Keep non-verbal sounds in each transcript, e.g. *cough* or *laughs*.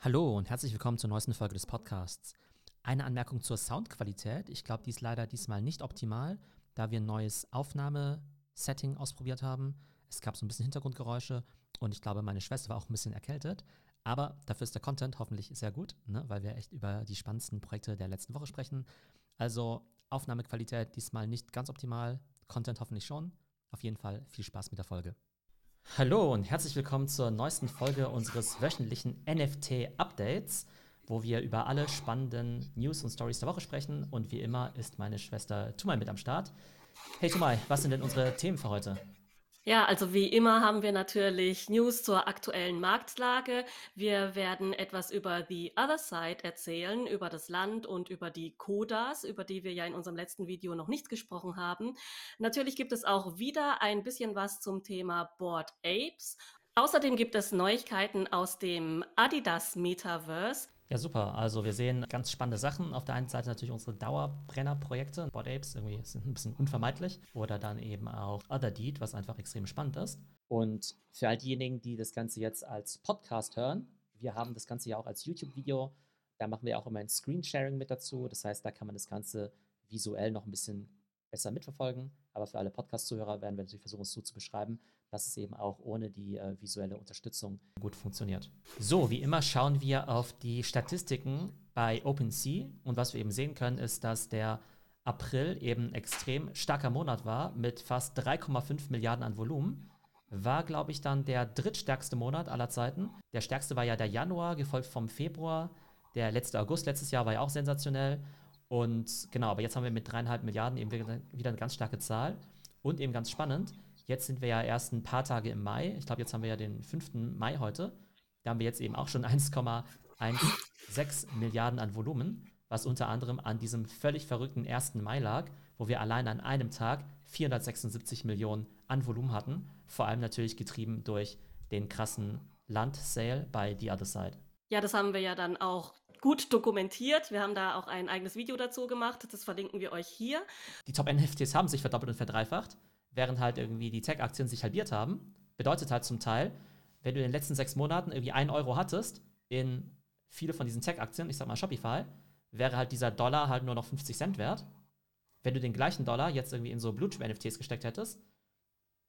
Hallo und herzlich willkommen zur neuesten Folge des Podcasts. Eine Anmerkung zur Soundqualität. Ich glaube, die ist leider diesmal nicht optimal, da wir ein neues Aufnahmesetting ausprobiert haben. Es gab so ein bisschen Hintergrundgeräusche und ich glaube, meine Schwester war auch ein bisschen erkältet. Aber dafür ist der Content hoffentlich sehr gut, ne, weil wir echt über die spannendsten Projekte der letzten Woche sprechen. Also Aufnahmequalität diesmal nicht ganz optimal, Content hoffentlich schon. Auf jeden Fall viel Spaß mit der Folge. Hallo und herzlich willkommen zur neuesten Folge unseres wöchentlichen NFT-Updates, wo wir über alle spannenden News und Stories der Woche sprechen. Und wie immer ist meine Schwester Tumai mit am Start. Hey Tumai, was sind denn unsere Themen für heute? Ja, also wie immer haben wir natürlich News zur aktuellen Marktlage. Wir werden etwas über The Other Side erzählen, über das Land und über die Kodas, über die wir ja in unserem letzten Video noch nicht gesprochen haben. Natürlich gibt es auch wieder ein bisschen was zum Thema Board Apes. Außerdem gibt es Neuigkeiten aus dem Adidas Metaverse. Ja, super. Also wir sehen ganz spannende Sachen. Auf der einen Seite natürlich unsere Dauerbrennerprojekte. Board Apes irgendwie sind ein bisschen unvermeidlich. Oder dann eben auch Other Deed, was einfach extrem spannend ist. Und für all diejenigen, die das Ganze jetzt als Podcast hören, wir haben das Ganze ja auch als YouTube-Video. Da machen wir auch immer ein Screensharing mit dazu. Das heißt, da kann man das Ganze visuell noch ein bisschen besser mitverfolgen. Aber für alle Podcast-Zuhörer werden wir natürlich versuchen, es so zu beschreiben, dass es eben auch ohne die äh, visuelle Unterstützung gut funktioniert. So, wie immer schauen wir auf die Statistiken bei OpenSea und was wir eben sehen können, ist, dass der April eben extrem starker Monat war mit fast 3,5 Milliarden an Volumen. War, glaube ich, dann der drittstärkste Monat aller Zeiten. Der stärkste war ja der Januar, gefolgt vom Februar. Der letzte August letztes Jahr war ja auch sensationell. Und genau, aber jetzt haben wir mit dreieinhalb Milliarden eben wieder eine ganz starke Zahl. Und eben ganz spannend, jetzt sind wir ja erst ein paar Tage im Mai. Ich glaube, jetzt haben wir ja den 5. Mai heute. Da haben wir jetzt eben auch schon *laughs* 1,16 Milliarden an Volumen, was unter anderem an diesem völlig verrückten 1. Mai lag, wo wir allein an einem Tag 476 Millionen an Volumen hatten. Vor allem natürlich getrieben durch den krassen Land-Sale bei The Other Side. Ja, das haben wir ja dann auch gut dokumentiert. Wir haben da auch ein eigenes Video dazu gemacht. Das verlinken wir euch hier. Die Top-NFTs haben sich verdoppelt und verdreifacht, während halt irgendwie die Tech-Aktien sich halbiert haben. Bedeutet halt zum Teil, wenn du in den letzten sechs Monaten irgendwie einen Euro hattest in viele von diesen Tech-Aktien, ich sag mal Shopify, wäre halt dieser Dollar halt nur noch 50 Cent wert. Wenn du den gleichen Dollar jetzt irgendwie in so Blue-Chip-NFTs gesteckt hättest,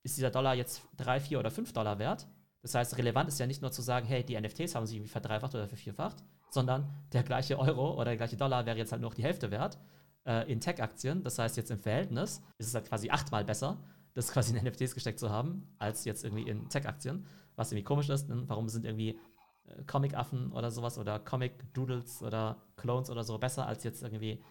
ist dieser Dollar jetzt 3, 4 oder 5 Dollar wert. Das heißt, relevant ist ja nicht nur zu sagen, hey, die NFTs haben sich irgendwie verdreifacht oder vervierfacht, sondern der gleiche Euro oder der gleiche Dollar wäre jetzt halt nur noch die Hälfte wert äh, in Tech-Aktien. Das heißt, jetzt im Verhältnis ist es halt quasi achtmal besser, das *laughs* quasi in NFTs gesteckt zu haben, als jetzt irgendwie in Tech-Aktien. Was irgendwie komisch ist, denn warum sind irgendwie äh, Comic-Affen oder sowas oder Comic-Doodles oder Clones oder so besser als jetzt irgendwie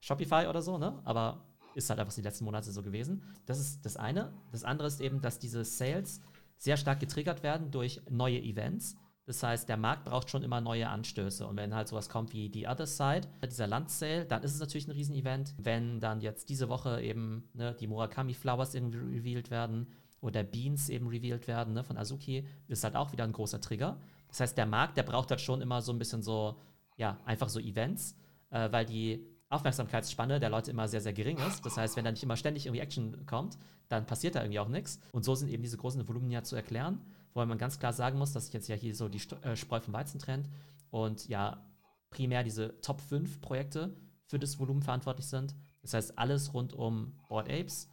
Shopify oder so, ne? Aber ist halt einfach die letzten Monate so gewesen. Das ist das eine. Das andere ist eben, dass diese Sales sehr stark getriggert werden durch neue Events. Das heißt, der Markt braucht schon immer neue Anstöße. Und wenn halt sowas kommt wie die Other Side, dieser Landsale, dann ist es natürlich ein Riesenevent. Wenn dann jetzt diese Woche eben ne, die Murakami Flowers irgendwie revealed werden oder Beans eben revealed werden ne, von Azuki, ist halt auch wieder ein großer Trigger. Das heißt, der Markt, der braucht halt schon immer so ein bisschen so, ja, einfach so Events, äh, weil die Aufmerksamkeitsspanne der Leute immer sehr, sehr gering ist. Das heißt, wenn da nicht immer ständig irgendwie Action kommt, dann passiert da irgendwie auch nichts. Und so sind eben diese großen Volumen ja zu erklären, wobei man ganz klar sagen muss, dass sich jetzt ja hier so die äh, Spreu vom Weizen trennt und ja primär diese Top 5 Projekte für das Volumen verantwortlich sind. Das heißt, alles rund um Board Apes,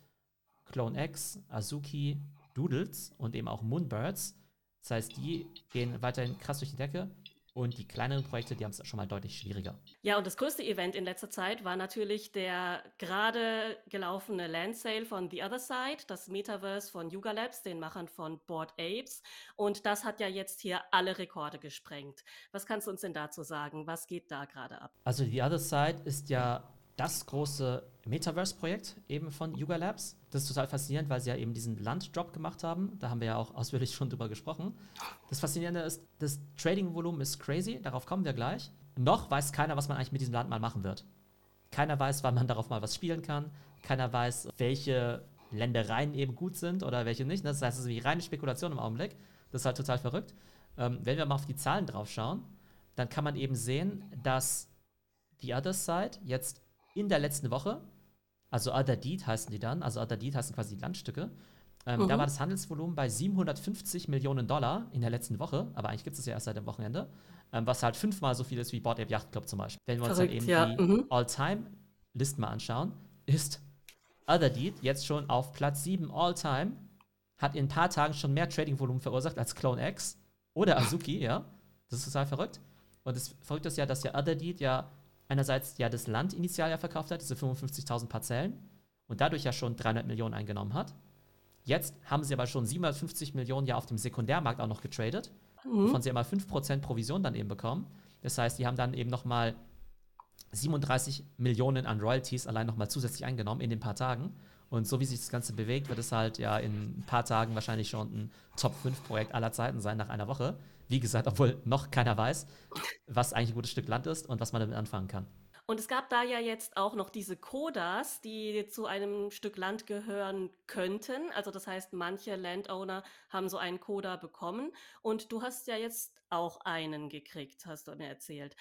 Clone X, Azuki, Doodles und eben auch Moonbirds. Das heißt, die gehen weiterhin krass durch die Decke. Und die kleineren Projekte, die haben es schon mal deutlich schwieriger. Ja, und das größte Event in letzter Zeit war natürlich der gerade gelaufene Land Sale von The Other Side, das Metaverse von Yuga Labs, den Machern von Board Apes. Und das hat ja jetzt hier alle Rekorde gesprengt. Was kannst du uns denn dazu sagen? Was geht da gerade ab? Also The Other Side ist ja das große Metaverse-Projekt eben von Yuga Labs. Das ist total faszinierend, weil sie ja eben diesen Land-Drop gemacht haben. Da haben wir ja auch ausführlich *laughs* schon drüber gesprochen. Das Faszinierende ist, das Trading-Volumen ist crazy, darauf kommen wir gleich. Noch weiß keiner, was man eigentlich mit diesem Land mal machen wird. Keiner weiß, wann man darauf mal was spielen kann. Keiner weiß, welche Ländereien eben gut sind oder welche nicht. Das heißt, es ist wie reine Spekulation im Augenblick. Das ist halt total verrückt. Ähm, wenn wir mal auf die Zahlen drauf schauen, dann kann man eben sehen, dass die Other Side jetzt in der letzten Woche, also Other Deed heißen die dann, also Other Deed heißen quasi die Landstücke, Ähm, mhm. Da war das Handelsvolumen bei 750 Millionen Dollar in der letzten Woche, aber eigentlich gibt es ja erst seit dem Wochenende, ähm, was halt fünfmal so viel ist wie Board Ape Yacht Club zum Beispiel. Wenn wir uns Verrückt, dann eben ja. die mhm. All-Time-List mal anschauen, ist Other Deed jetzt schon auf Platz 7 All-Time, hat in ein paar Tagen schon mehr Trading-Volumen verursacht als Clone X oder Azuki, ja. Das ist total verrückt. Und das Verrückte ist ja, dass ja Other Deed ja einerseits ja das Land initial ja verkauft hat, diese 55.000 Parzellen, und dadurch ja schon 300 Millionen eingenommen hat. Jetzt haben sie aber schon 750 Millionen ja auf dem Sekundärmarkt auch noch getradet, mhm. wovon sie immer 5% Provision dann eben bekommen. Das heißt, die haben dann eben nochmal 37 Millionen an Royalties allein nochmal zusätzlich eingenommen in den paar Tagen. Und so wie sich das Ganze bewegt, wird es halt ja in ein paar Tagen wahrscheinlich schon ein Top-5-Projekt aller Zeiten sein nach einer Woche. Wie gesagt, obwohl noch keiner weiß, was eigentlich ein gutes Stück Land ist und was man damit anfangen kann. Und es gab da ja jetzt auch noch diese Kodas, die zu einem Stück Land gehören könnten. Also das heißt, manche Landowner haben so einen Koda bekommen. Und du hast ja jetzt auch einen gekriegt, hast du mir erzählt.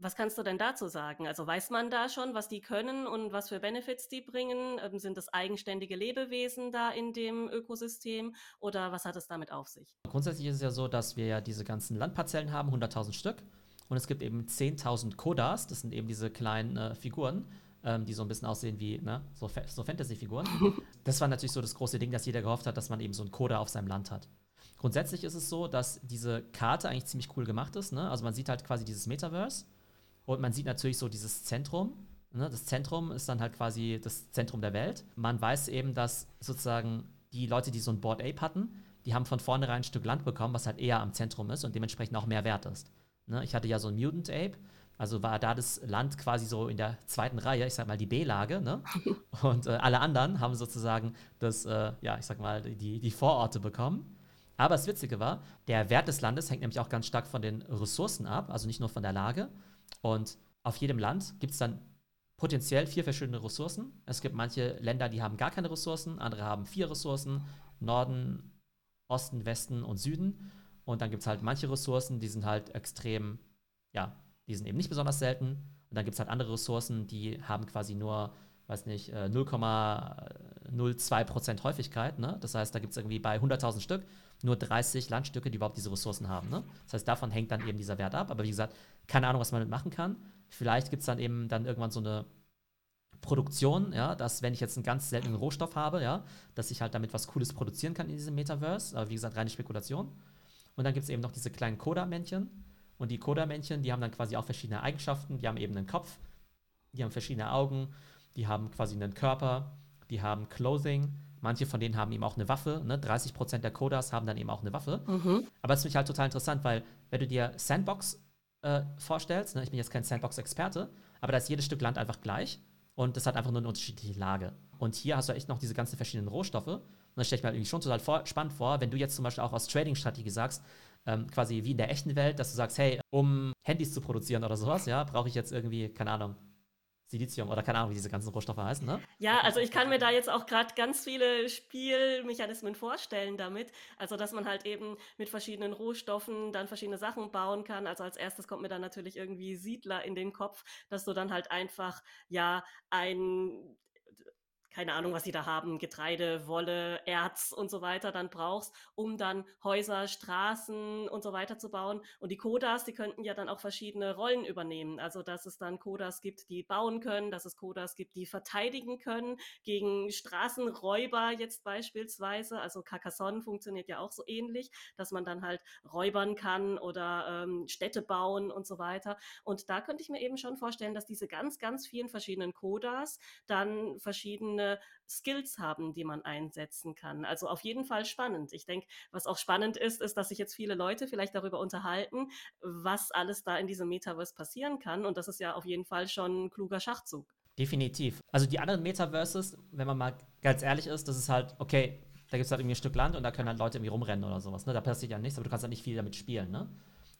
Was kannst du denn dazu sagen? Also weiß man da schon, was die können und was für Benefits die bringen? Ähm, sind das eigenständige Lebewesen da in dem Ökosystem oder was hat es damit auf sich? Grundsätzlich ist es ja so, dass wir ja diese ganzen Landparzellen haben, 100.000 Stück. Und es gibt eben 10.000 Kodas, das sind eben diese kleinen äh, Figuren, ähm, die so ein bisschen aussehen wie ne, so, Fa so Fantasy-Figuren. *laughs* das war natürlich so das große Ding, dass jeder gehofft hat, dass man eben so einen Koda auf seinem Land hat. Grundsätzlich ist es so, dass diese Karte eigentlich ziemlich cool gemacht ist. Ne? Also man sieht halt quasi dieses Metaverse und man sieht natürlich so dieses Zentrum. Ne? Das Zentrum ist dann halt quasi das Zentrum der Welt. Man weiß eben, dass sozusagen die Leute, die so ein Board Ape hatten, die haben von vornherein ein Stück Land bekommen, was halt eher am Zentrum ist und dementsprechend auch mehr wert ist. Ne? Ich hatte ja so ein Mutant Ape, also war da das Land quasi so in der zweiten Reihe, ich sag mal die B-Lage, ne? *laughs* Und äh, alle anderen haben sozusagen das, äh, ja, ich sag mal, die, die Vororte bekommen. Aber das Witzige war, der Wert des Landes hängt nämlich auch ganz stark von den Ressourcen ab, also nicht nur von der Lage. Und auf jedem Land gibt es dann potenziell vier verschiedene Ressourcen. Es gibt manche Länder, die haben gar keine Ressourcen, andere haben vier Ressourcen, Norden, Osten, Westen und Süden. Und dann gibt es halt manche Ressourcen, die sind halt extrem, ja, die sind eben nicht besonders selten. Und dann gibt es halt andere Ressourcen, die haben quasi nur, weiß nicht, 0,02% äh, Häufigkeit. Ne? Das heißt, da gibt es irgendwie bei 100.000 Stück nur 30 Landstücke, die überhaupt diese Ressourcen haben. Ne? Das heißt, davon hängt dann eben dieser Wert ab. Aber wie gesagt, keine Ahnung, was man damit machen kann. Vielleicht gibt es dann eben dann irgendwann so eine Produktion, ja, dass wenn ich jetzt einen ganz seltenen Rohstoff habe, ja, dass ich halt damit was Cooles produzieren kann in diesem Metaverse. Aber wie gesagt, reine Spekulation. Und dann gibt es eben noch diese kleinen Coda-Männchen. Und die Coda-Männchen, die haben dann quasi auch verschiedene Eigenschaften. Die haben eben einen Kopf, die haben verschiedene Augen, die haben quasi einen Körper, die haben Clothing. Manche von denen haben eben auch eine Waffe. Ne? 30% der Codas haben dann eben auch eine Waffe. Mhm. Aber das finde ich halt total interessant, weil wenn du dir Sandbox äh, vorstellst, ne? ich bin jetzt kein Sandbox-Experte, aber da ist jedes Stück Land einfach gleich und das hat einfach nur eine unterschiedliche Lage. Und hier hast du echt noch diese ganzen verschiedenen Rohstoffe das stelle ich mir irgendwie schon total vor, spannend vor, wenn du jetzt zum Beispiel auch aus Trading-Strategie sagst, ähm, quasi wie in der echten Welt, dass du sagst, hey, um Handys zu produzieren oder sowas, ja, brauche ich jetzt irgendwie, keine Ahnung, Silizium oder keine Ahnung, wie diese ganzen Rohstoffe heißen, ne? Ja, also ich kann mir da jetzt auch gerade ganz viele Spielmechanismen vorstellen damit. Also, dass man halt eben mit verschiedenen Rohstoffen dann verschiedene Sachen bauen kann. Also als erstes kommt mir dann natürlich irgendwie Siedler in den Kopf, dass du dann halt einfach, ja, ein keine Ahnung, was sie da haben, Getreide, Wolle, Erz und so weiter dann brauchst, um dann Häuser, Straßen und so weiter zu bauen. Und die Kodas, die könnten ja dann auch verschiedene Rollen übernehmen. Also, dass es dann Kodas gibt, die bauen können, dass es Kodas gibt, die verteidigen können gegen Straßenräuber jetzt beispielsweise. Also Carcassonne funktioniert ja auch so ähnlich, dass man dann halt räubern kann oder ähm, Städte bauen und so weiter. Und da könnte ich mir eben schon vorstellen, dass diese ganz, ganz vielen verschiedenen Kodas dann verschiedene Skills haben, die man einsetzen kann. Also auf jeden Fall spannend. Ich denke, was auch spannend ist, ist, dass sich jetzt viele Leute vielleicht darüber unterhalten, was alles da in diesem Metaverse passieren kann. Und das ist ja auf jeden Fall schon ein kluger Schachzug. Definitiv. Also die anderen Metaverses, wenn man mal ganz ehrlich ist, das ist halt, okay, da gibt es halt irgendwie ein Stück Land und da können halt Leute irgendwie rumrennen oder sowas. Ne? Da passiert ja nichts, aber du kannst halt nicht viel damit spielen. Ne?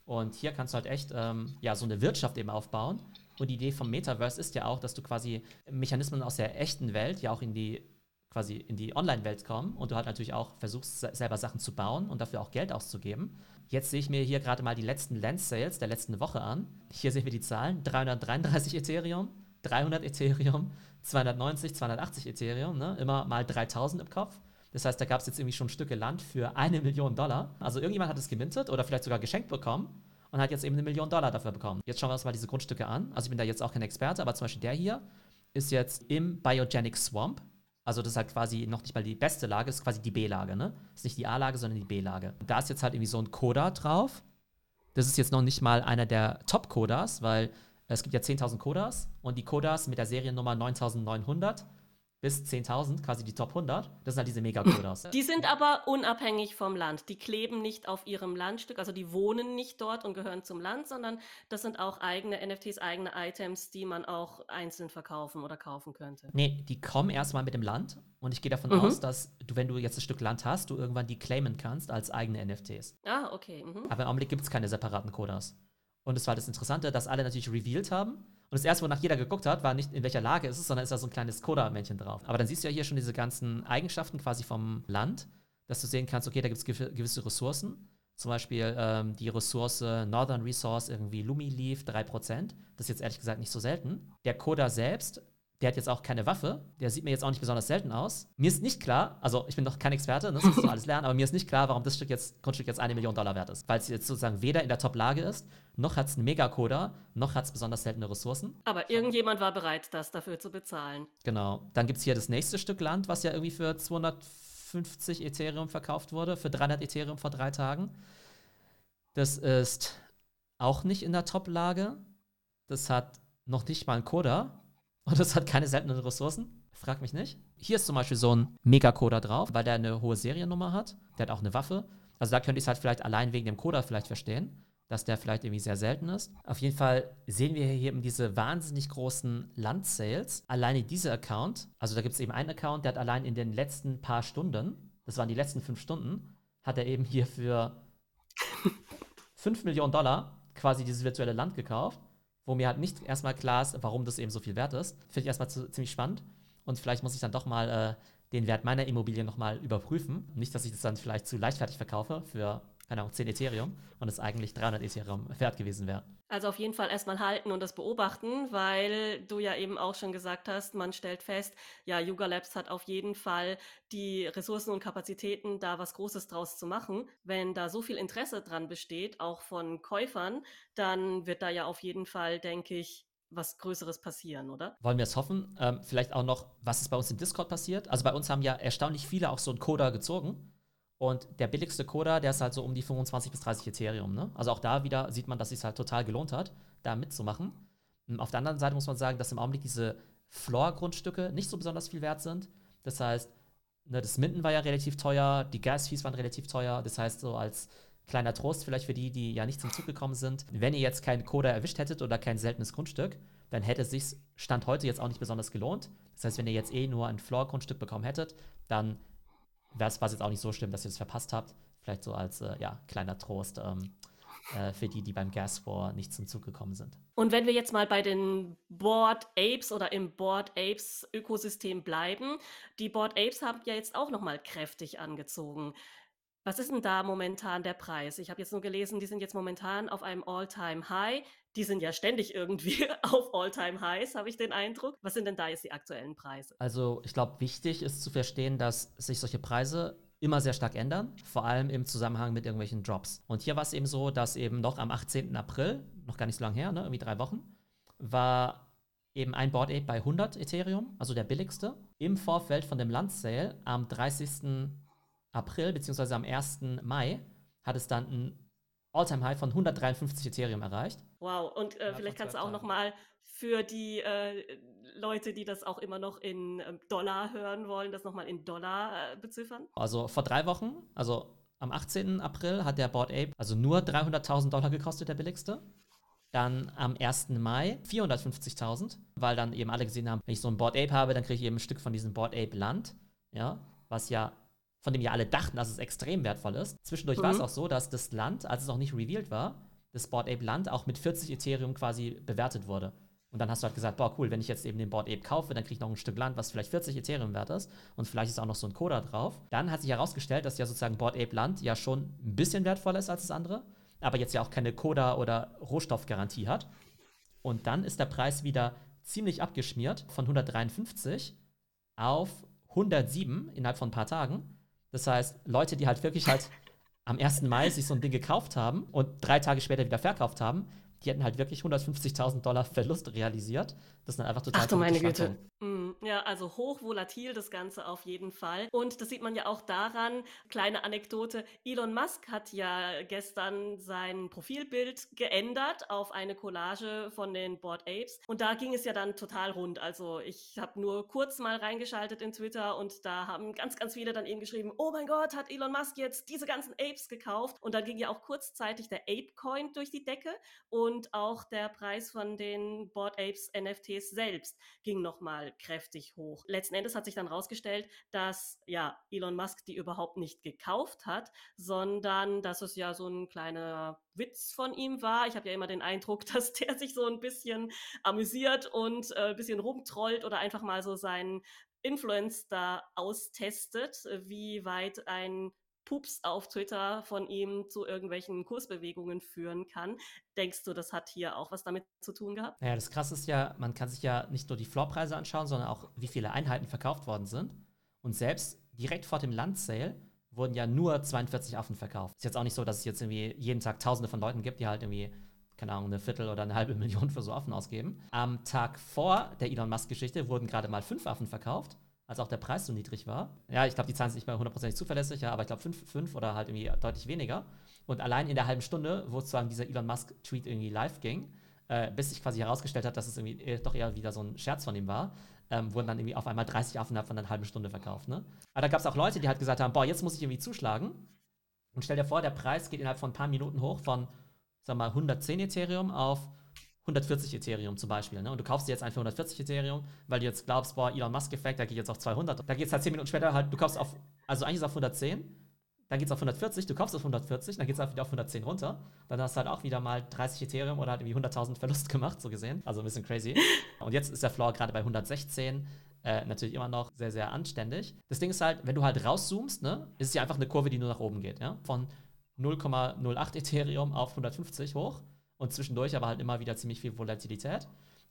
Und hier kannst du halt echt ähm, ja, so eine Wirtschaft eben aufbauen, und die Idee vom Metaverse ist ja auch, dass du quasi Mechanismen aus der echten Welt ja auch in die quasi in die Online-Welt kommen und du halt natürlich auch versuchst, selber Sachen zu bauen und dafür auch Geld auszugeben. Jetzt sehe ich mir hier gerade mal die letzten Land-Sales der letzten Woche an. Hier sehen wir die Zahlen: 333 Ethereum, 300 Ethereum, 290, 280 Ethereum, ne? immer mal 3000 im Kopf. Das heißt, da gab es jetzt irgendwie schon Stücke Land für eine Million Dollar. Also irgendjemand hat es gemintet oder vielleicht sogar geschenkt bekommen und hat jetzt eben eine Million Dollar dafür bekommen. Jetzt schauen wir uns mal diese Grundstücke an. Also ich bin da jetzt auch kein Experte, aber zum Beispiel der hier ist jetzt im Biogenic Swamp. Also das ist halt quasi noch nicht mal die beste Lage, ist quasi die B-Lage, ne? Ist nicht die A-Lage, sondern die B-Lage. Da ist jetzt halt irgendwie so ein Coda drauf. Das ist jetzt noch nicht mal einer der Top-Codas, weil es gibt ja 10.000 Codas und die Codas mit der Seriennummer 9900 bis 10.000, quasi die Top 100. Das sind halt diese Megacodas. Die sind aber unabhängig vom Land. Die kleben nicht auf ihrem Landstück, also die wohnen nicht dort und gehören zum Land, sondern das sind auch eigene NFTs, eigene Items, die man auch einzeln verkaufen oder kaufen könnte. Nee, die kommen erstmal mit dem Land und ich gehe davon mhm. aus, dass du, wenn du jetzt ein Stück Land hast, du irgendwann die claimen kannst als eigene NFTs. Ah, okay. Mhm. Aber im Augenblick gibt es keine separaten Codas. Und es war das Interessante, dass alle natürlich revealed haben und das erste, wonach jeder geguckt hat, war nicht, in welcher Lage ist es, sondern ist da so ein kleines Coda-Männchen drauf. Aber dann siehst du ja hier schon diese ganzen Eigenschaften quasi vom Land, dass du sehen kannst, okay, da gibt es gewisse Ressourcen. Zum Beispiel ähm, die Ressource Northern Resource, irgendwie Lumi Leaf, 3%. Das ist jetzt ehrlich gesagt nicht so selten. Der Coda selbst der hat jetzt auch keine Waffe. Der sieht mir jetzt auch nicht besonders selten aus. Mir ist nicht klar, also ich bin noch kein Experte, ne, das muss *laughs* alles lernen, aber mir ist nicht klar, warum das Stück jetzt, Grundstück jetzt eine Million Dollar wert ist. Weil es jetzt sozusagen weder in der Top-Lage ist, noch hat es einen Megacoder, noch hat es besonders seltene Ressourcen. Aber irgendjemand war bereit, das dafür zu bezahlen. Genau. Dann gibt es hier das nächste Stück Land, was ja irgendwie für 250 Ethereum verkauft wurde, für 300 Ethereum vor drei Tagen. Das ist auch nicht in der Top-Lage. Das hat noch nicht mal einen Coder. Und es hat keine seltenen Ressourcen. Frag mich nicht. Hier ist zum Beispiel so ein Megacoder drauf, weil der eine hohe Seriennummer hat. Der hat auch eine Waffe. Also da könnte ich es halt vielleicht allein wegen dem Coder vielleicht verstehen, dass der vielleicht irgendwie sehr selten ist. Auf jeden Fall sehen wir hier eben diese wahnsinnig großen Landsales. Alleine dieser Account, also da gibt es eben einen Account, der hat allein in den letzten paar Stunden, das waren die letzten fünf Stunden, hat er eben hier für *laughs* 5 Millionen Dollar quasi dieses virtuelle Land gekauft wo mir halt nicht erstmal klar ist, warum das eben so viel wert ist. Finde ich erstmal zu, ziemlich spannend. Und vielleicht muss ich dann doch mal äh, den Wert meiner Immobilie nochmal überprüfen. Nicht, dass ich das dann vielleicht zu leichtfertig verkaufe für keine Ahnung, 10 Ethereum und es eigentlich 300 Ethereum wert gewesen wäre. Also auf jeden Fall erstmal halten und das beobachten, weil du ja eben auch schon gesagt hast, man stellt fest, ja, Yuga Labs hat auf jeden Fall die Ressourcen und Kapazitäten, da was Großes draus zu machen. Wenn da so viel Interesse dran besteht, auch von Käufern, dann wird da ja auf jeden Fall, denke ich, was Größeres passieren, oder? Wollen wir es hoffen? Ähm, vielleicht auch noch, was ist bei uns im Discord passiert? Also bei uns haben ja erstaunlich viele auch so einen Coder gezogen. Und der billigste Coder, der ist halt so um die 25 bis 30 Ethereum. Ne? Also auch da wieder sieht man, dass es sich halt total gelohnt hat, da mitzumachen. Und auf der anderen Seite muss man sagen, dass im Augenblick diese Floor-Grundstücke nicht so besonders viel wert sind. Das heißt, ne, das Minden war ja relativ teuer, die Gas-Fees waren relativ teuer. Das heißt, so als kleiner Trost vielleicht für die, die ja nicht zum Zug gekommen sind, wenn ihr jetzt keinen Coder erwischt hättet oder kein seltenes Grundstück, dann hätte es sich Stand heute jetzt auch nicht besonders gelohnt. Das heißt, wenn ihr jetzt eh nur ein Floor-Grundstück bekommen hättet, dann wäre es jetzt auch nicht so schlimm, dass ihr es verpasst habt. Vielleicht so als äh, ja, kleiner Trost ähm, äh, für die, die beim Gas War nicht zum Zug gekommen sind. Und wenn wir jetzt mal bei den Board Apes oder im Board Apes Ökosystem bleiben, die Board Apes haben ja jetzt auch nochmal kräftig angezogen. Was ist denn da momentan der Preis? Ich habe jetzt nur gelesen, die sind jetzt momentan auf einem All-Time-High. Die sind ja ständig irgendwie *laughs* auf All-Time-Highs, habe ich den Eindruck. Was sind denn da jetzt die aktuellen Preise? Also ich glaube, wichtig ist zu verstehen, dass sich solche Preise immer sehr stark ändern, vor allem im Zusammenhang mit irgendwelchen Drops. Und hier war es eben so, dass eben noch am 18. April, noch gar nicht so lange her, ne, irgendwie drei Wochen, war eben ein Board Ape bei 100 Ethereum, also der billigste. Im Vorfeld von dem Land-Sale am 30. April beziehungsweise am 1. Mai hat es dann ein All-Time-High von 153 Ethereum erreicht. Wow, und äh, vielleicht kannst du auch nochmal für die äh, Leute, die das auch immer noch in äh, Dollar hören wollen, das nochmal in Dollar äh, beziffern? Also vor drei Wochen, also am 18. April hat der Board Ape also nur 300.000 Dollar gekostet, der billigste. Dann am 1. Mai 450.000, weil dann eben alle gesehen haben, wenn ich so ein Board Ape habe, dann kriege ich eben ein Stück von diesem Board Ape Land, ja, was ja von dem ja alle dachten, dass es extrem wertvoll ist. Zwischendurch mhm. war es mhm. auch so, dass das Land, als es noch nicht revealed war, das Board Ape Land auch mit 40 Ethereum quasi bewertet wurde. Und dann hast du halt gesagt, boah, cool, wenn ich jetzt eben den Board Ape kaufe, dann kriege ich noch ein Stück Land, was vielleicht 40 Ethereum wert ist. Und vielleicht ist auch noch so ein Coda drauf. Dann hat sich herausgestellt, dass ja sozusagen Board Ape Land ja schon ein bisschen wertvoller ist als das andere, aber jetzt ja auch keine Coda- oder Rohstoffgarantie hat. Und dann ist der Preis wieder ziemlich abgeschmiert von 153 auf 107 innerhalb von ein paar Tagen. Das heißt, Leute, die halt wirklich halt am 1. Mai sich so ein Ding gekauft haben und drei Tage später wieder verkauft haben, die hätten halt wirklich 150.000 Dollar Verlust realisiert. Das ist dann einfach total Ach du meine Güte. Mm, ja, also hochvolatil das Ganze auf jeden Fall. Und das sieht man ja auch daran, kleine Anekdote, Elon Musk hat ja gestern sein Profilbild geändert auf eine Collage von den Board Apes. Und da ging es ja dann total rund. Also ich habe nur kurz mal reingeschaltet in Twitter und da haben ganz, ganz viele dann eben geschrieben, oh mein Gott, hat Elon Musk jetzt diese ganzen Apes gekauft. Und dann ging ja auch kurzzeitig der Ape-Coin durch die Decke. Und auch der Preis von den Board Apes NFTs selbst ging nochmal kräftig hoch. Letzten Endes hat sich dann rausgestellt, dass ja Elon Musk die überhaupt nicht gekauft hat, sondern dass es ja so ein kleiner Witz von ihm war. Ich habe ja immer den Eindruck, *laughs* dass der sich so ein bisschen amüsiert und äh, ein bisschen rumtrollt oder einfach mal so seinen Influence da austestet, wie weit ein Pups auf Twitter von ihm zu irgendwelchen Kursbewegungen führen kann. Denkst du, das hat hier auch was damit zu tun gehabt? Naja, das Krasse ist ja, man kann sich ja nicht nur die Floorpreise anschauen, sondern auch, wie viele Einheiten verkauft worden sind. Und selbst direkt vor dem Landsale wurden ja nur 42 Affen verkauft. Ist jetzt auch nicht so, dass es jetzt irgendwie jeden Tag Tausende von Leuten gibt, die halt irgendwie keine Ahnung, eine Viertel oder eine halbe Million für so Affen ausgeben. Am Tag vor der Elon Musk-Geschichte wurden gerade mal fünf Affen verkauft als auch der Preis so niedrig war. Ja, ich glaube, die Zahlen sind nicht mehr hundertprozentig zuverlässig, ja, aber ich glaube fünf, fünf oder halt irgendwie deutlich weniger. Und allein in der halben Stunde, wo sozusagen dieser Elon Musk-Tweet irgendwie live ging, äh, bis sich quasi herausgestellt hat, dass es irgendwie äh, doch eher wieder so ein Scherz von ihm war, ähm, wurden dann irgendwie auf einmal 30 Affen von einer halben Stunde verkauft. Ne? Aber da gab es auch Leute, die halt gesagt haben, boah, jetzt muss ich irgendwie zuschlagen. Und stell dir vor, der Preis geht innerhalb von ein paar Minuten hoch von, sag mal, 110 Ethereum auf 140 Ethereum zum Beispiel. Ne? Und du kaufst dir jetzt einfach 140 Ethereum, weil du jetzt glaubst, boah, Elon Musk-Effekt, da geht jetzt auf 200. Da geht es halt 10 Minuten später halt, du kaufst auf, also eigentlich ist es auf 110, dann geht es auf 140, du kaufst auf 140, dann geht es halt wieder auf 110 runter. Dann hast du halt auch wieder mal 30 Ethereum oder halt irgendwie 100.000 Verlust *laughs* gemacht, so gesehen. Also ein bisschen crazy. Und jetzt ist der Floor gerade bei 116. Äh, natürlich immer noch sehr, sehr anständig. Das Ding ist halt, wenn du halt rauszoomst, ne, ist es ja einfach eine Kurve, die nur nach oben geht, ja. Von 0,08 Ethereum auf 150 hoch und zwischendurch aber halt immer wieder ziemlich viel Volatilität.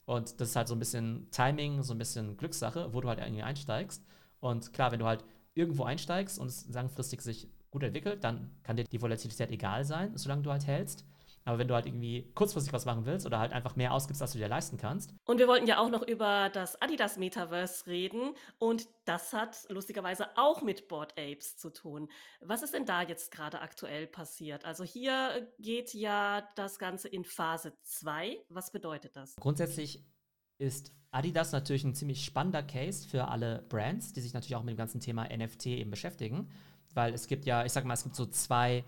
Und das ist halt so ein bisschen Timing, so ein bisschen Glückssache, wo du halt irgendwie einsteigst. Und klar, wenn du halt irgendwo einsteigst und es langfristig sich gut entwickelt, dann kann dir die Volatilität egal sein, solange du halt hältst. Aber wenn du halt irgendwie kurzfristig was machen willst oder halt einfach mehr ausgibst, als du dir leisten kannst. Und wir wollten ja auch noch über das Adidas Metaverse reden. Und das hat lustigerweise auch mit Board Apes zu tun. Was ist denn da jetzt gerade aktuell passiert? Also hier geht ja das Ganze in Phase 2. Was bedeutet das? Grundsätzlich ist Adidas natürlich ein ziemlich spannender Case für alle Brands, die sich natürlich auch mit dem ganzen Thema NFT eben beschäftigen. Weil es gibt ja, ich sag mal, es gibt so zwei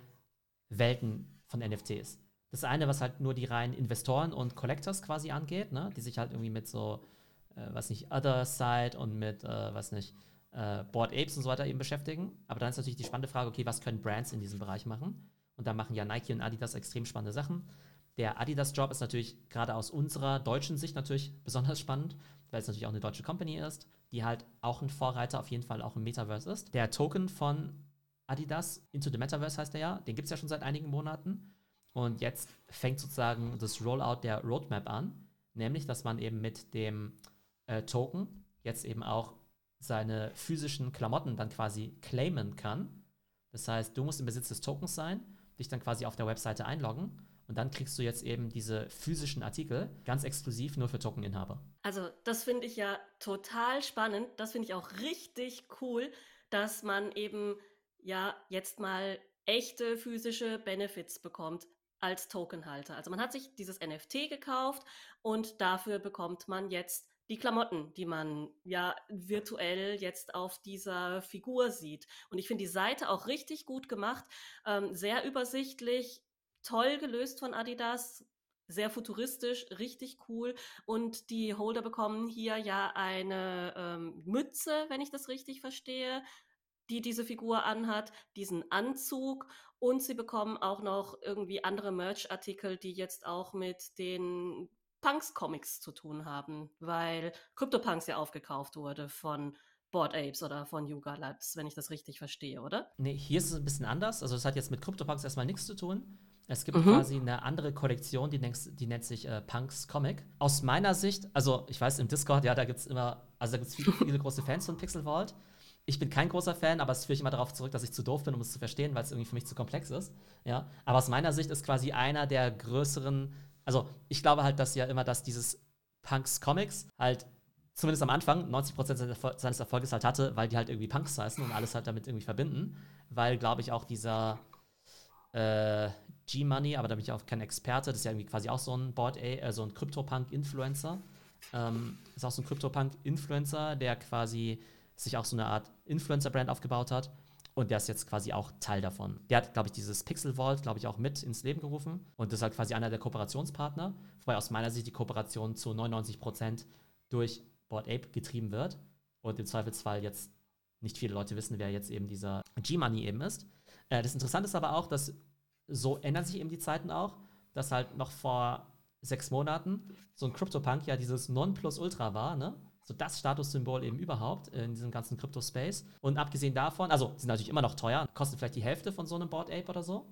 Welten von NFTs. Das eine, was halt nur die reinen Investoren und Collectors quasi angeht, ne? die sich halt irgendwie mit so, äh, was nicht, Other Side und mit, äh, was nicht, äh, Board Apes und so weiter eben beschäftigen. Aber dann ist natürlich die spannende Frage, okay, was können Brands in diesem Bereich machen? Und da machen ja Nike und Adidas extrem spannende Sachen. Der Adidas-Job ist natürlich gerade aus unserer deutschen Sicht natürlich *laughs* besonders spannend, weil es natürlich auch eine deutsche Company ist, die halt auch ein Vorreiter auf jeden Fall auch im Metaverse ist. Der Token von Adidas, Into the Metaverse heißt er ja, den gibt es ja schon seit einigen Monaten. Und jetzt fängt sozusagen das Rollout der Roadmap an, nämlich dass man eben mit dem äh, Token jetzt eben auch seine physischen Klamotten dann quasi claimen kann. Das heißt, du musst im Besitz des Tokens sein, dich dann quasi auf der Webseite einloggen und dann kriegst du jetzt eben diese physischen Artikel ganz exklusiv nur für Tokeninhaber. Also das finde ich ja total spannend. Das finde ich auch richtig cool, dass man eben ja jetzt mal echte physische Benefits bekommt als Tokenhalter. Also man hat sich dieses NFT gekauft und dafür bekommt man jetzt die Klamotten, die man ja virtuell jetzt auf dieser Figur sieht. Und ich finde die Seite auch richtig gut gemacht, ähm, sehr übersichtlich, toll gelöst von Adidas, sehr futuristisch, richtig cool. Und die Holder bekommen hier ja eine ähm, Mütze, wenn ich das richtig verstehe, die diese Figur anhat, diesen Anzug und sie bekommen auch noch irgendwie andere Merch-Artikel, die jetzt auch mit den Punks-Comics zu tun haben, weil CryptoPunks ja aufgekauft wurde von Board Apes oder von Yuga Labs, wenn ich das richtig verstehe, oder? Nee, hier ist es ein bisschen anders. Also, es hat jetzt mit CryptoPunks erstmal nichts zu tun. Es gibt mhm. quasi eine andere Kollektion, die, nennt, die nennt sich äh, Punks Comic. Aus meiner Sicht, also ich weiß im Discord, ja, da gibt es immer, also da gibt es viele, viele große Fans von Pixel Vault. Ich bin kein großer Fan, aber es führe ich immer darauf zurück, dass ich zu doof bin, um es zu verstehen, weil es irgendwie für mich zu komplex ist. Ja, aber aus meiner Sicht ist quasi einer der größeren, also ich glaube halt, dass ja immer, dass dieses Punks Comics halt zumindest am Anfang 90% seines Erfolges halt hatte, weil die halt irgendwie Punks heißen und alles halt damit irgendwie verbinden. Weil, glaube ich, auch dieser äh, G-Money, aber da bin ich auch kein Experte, das ist ja irgendwie quasi auch so ein Board, äh, so ein Crypto-Punk-Influencer. Ähm, ist auch so ein Crypto-Punk-Influencer, der quasi sich auch so eine Art Influencer-Brand aufgebaut hat. Und der ist jetzt quasi auch Teil davon. Der hat, glaube ich, dieses Pixel Vault, glaube ich, auch mit ins Leben gerufen. Und das ist halt quasi einer der Kooperationspartner. Wobei aus meiner Sicht die Kooperation zu 99 Prozent durch Board Ape getrieben wird. Und im Zweifelsfall jetzt nicht viele Leute wissen, wer jetzt eben dieser G-Money eben ist. Äh, das Interessante ist aber auch, dass so ändern sich eben die Zeiten auch, dass halt noch vor sechs Monaten so ein CryptoPunk ja dieses Nonplusultra war, ne? So das Statussymbol eben überhaupt in diesem ganzen Crypto-Space. Und abgesehen davon, also sind natürlich immer noch teuer, kosten vielleicht die Hälfte von so einem Board Ape oder so.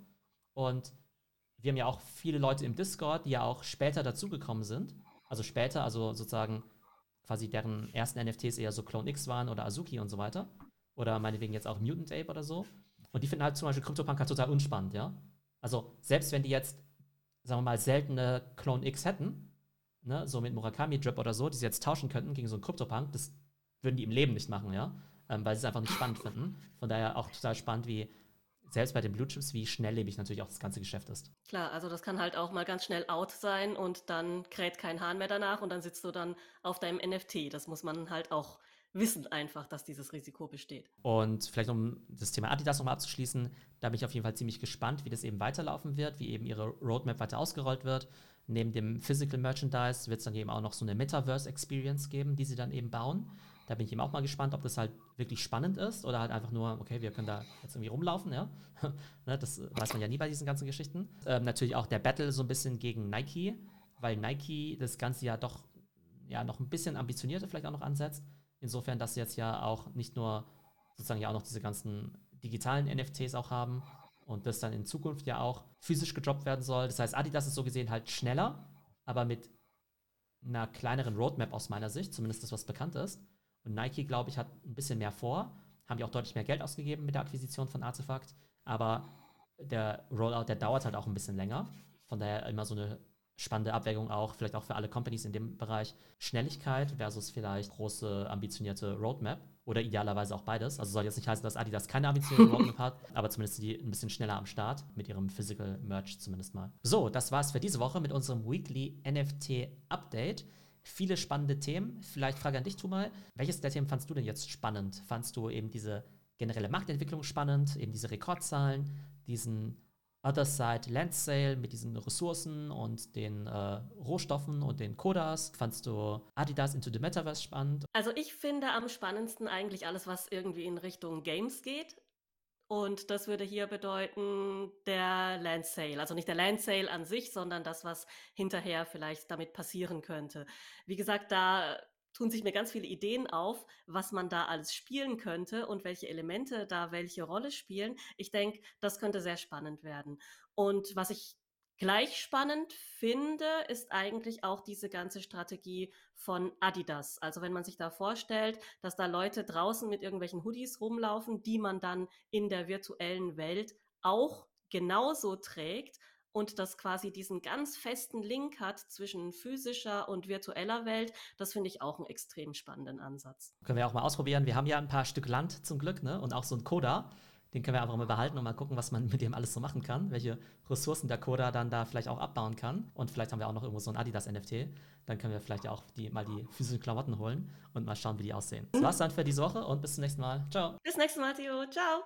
Und wir haben ja auch viele Leute im Discord, die ja auch später dazugekommen sind. Also später, also sozusagen quasi deren ersten NFTs eher so Clone X waren oder Azuki und so weiter. Oder meinetwegen jetzt auch Mutant Ape oder so. Und die finden halt zum Beispiel CryptoPunk halt total unspannend, ja. Also selbst wenn die jetzt, sagen wir mal, seltene Clone X hätten, ne, so mit Murakami Drip oder so, die sie jetzt tauschen könnten gegen so einen CryptoPunk, das würden die im Leben nicht machen, ja. Ähm, weil sie es einfach nicht spannend finden. Von daher auch total spannend, wie selbst bei den Blue Chips, wie schnelllebig natürlich auch das ganze Geschäft ist. Klar, also das kann halt auch mal ganz schnell out sein und dann kräht kein Hahn mehr danach und dann sitzt du dann auf deinem NFT. Das muss man halt auch wissen einfach, dass dieses Risiko besteht. Und vielleicht um das Thema Adidas nochmal abzuschließen, da bin ich auf jeden Fall ziemlich gespannt, wie das eben weiterlaufen wird, wie eben ihre Roadmap weiter ausgerollt wird. Neben dem Physical Merchandise wird es dann eben auch noch so eine Metaverse-Experience geben, die sie dann eben bauen. Da bin ich eben auch mal gespannt, ob das halt wirklich spannend ist oder halt einfach nur, okay, wir können da jetzt irgendwie rumlaufen, ja. *laughs* Ne, das weiß man ja nie bei diesen ganzen Geschichten. Ähm, natürlich auch der Battle so ein bisschen gegen Nike, weil Nike das Ganze ja doch ja noch ein bisschen ambitionierter vielleicht auch noch ansetzt. Insofern, dass sie jetzt ja auch nicht nur sozusagen ja auch noch diese ganzen digitalen NFTs auch haben und das dann in Zukunft ja auch physisch gedroppt werden soll. Das heißt, Adidas ist so gesehen halt schneller, aber mit einer kleineren Roadmap aus meiner Sicht, zumindest das, was bekannt ist. Und Nike, glaube ich, hat ein bisschen mehr vor, haben die auch deutlich mehr Geld ausgegeben mit der Akquisition von Artefakt, aber der Rollout, der dauert halt auch ein bisschen länger. Von daher immer so eine spannende Abwägung auch, vielleicht auch für alle Companies in dem Bereich, Schnelligkeit versus vielleicht große, ambitionierte Roadmap oder idealerweise auch beides. Also soll jetzt nicht heißen, dass Adidas keine ambitionierte *laughs* Roadmap hat, aber zumindest die ein bisschen schneller am Start mit ihrem Physical Merch zumindest mal. So, das war's für diese Woche mit unserem Weekly NFT Update. Viele spannende Themen. Vielleicht Frage an dich, Tumal. Welches der Themen fandst du denn jetzt spannend? Fandst du eben diese generelle Marktentwicklung spannend, eben diese Rekordzahlen, diesen Other Side Land Sale mit diesen Ressourcen und den äh, Rohstoffen und den Kodas. Fandst du Adidas into the Metaverse spannend? Also ich finde am spannendsten eigentlich alles, was irgendwie in Richtung Games geht. Und das würde hier bedeuten der Land Sale. Also nicht der Land Sale an sich, sondern das, was hinterher vielleicht damit passieren könnte. Wie gesagt, da tun sich mir ganz viele Ideen auf, was man da alles spielen könnte und welche Elemente da welche Rolle spielen. Ich denke, das könnte sehr spannend werden. Und was ich gleich spannend finde, ist eigentlich auch diese ganze Strategie von Adidas. Also wenn man sich da vorstellt, dass da Leute draußen mit irgendwelchen Hoodies rumlaufen, die man dann in der virtuellen Welt auch genauso trägt, und das quasi diesen ganz festen Link hat zwischen physischer und virtueller Welt, das finde ich auch einen extrem spannenden Ansatz. Können wir auch mal ausprobieren. Wir haben ja ein paar Stück Land zum Glück, ne? Und auch so ein Coda. Den können wir einfach mal behalten und mal gucken, was man *laughs* mit dem alles so machen kann, welche Ressourcen der Coda dann da vielleicht auch abbauen kann. Und vielleicht haben wir auch noch irgendwo so ein Adidas-NFT. Dann können wir vielleicht ja auch die, mal die physischen Klamotten holen und mal schauen, wie die aussehen. Das war's dann für diese Woche und bis zum nächsten Mal. Ciao. Bis nächstes Mal, Theo. Ciao.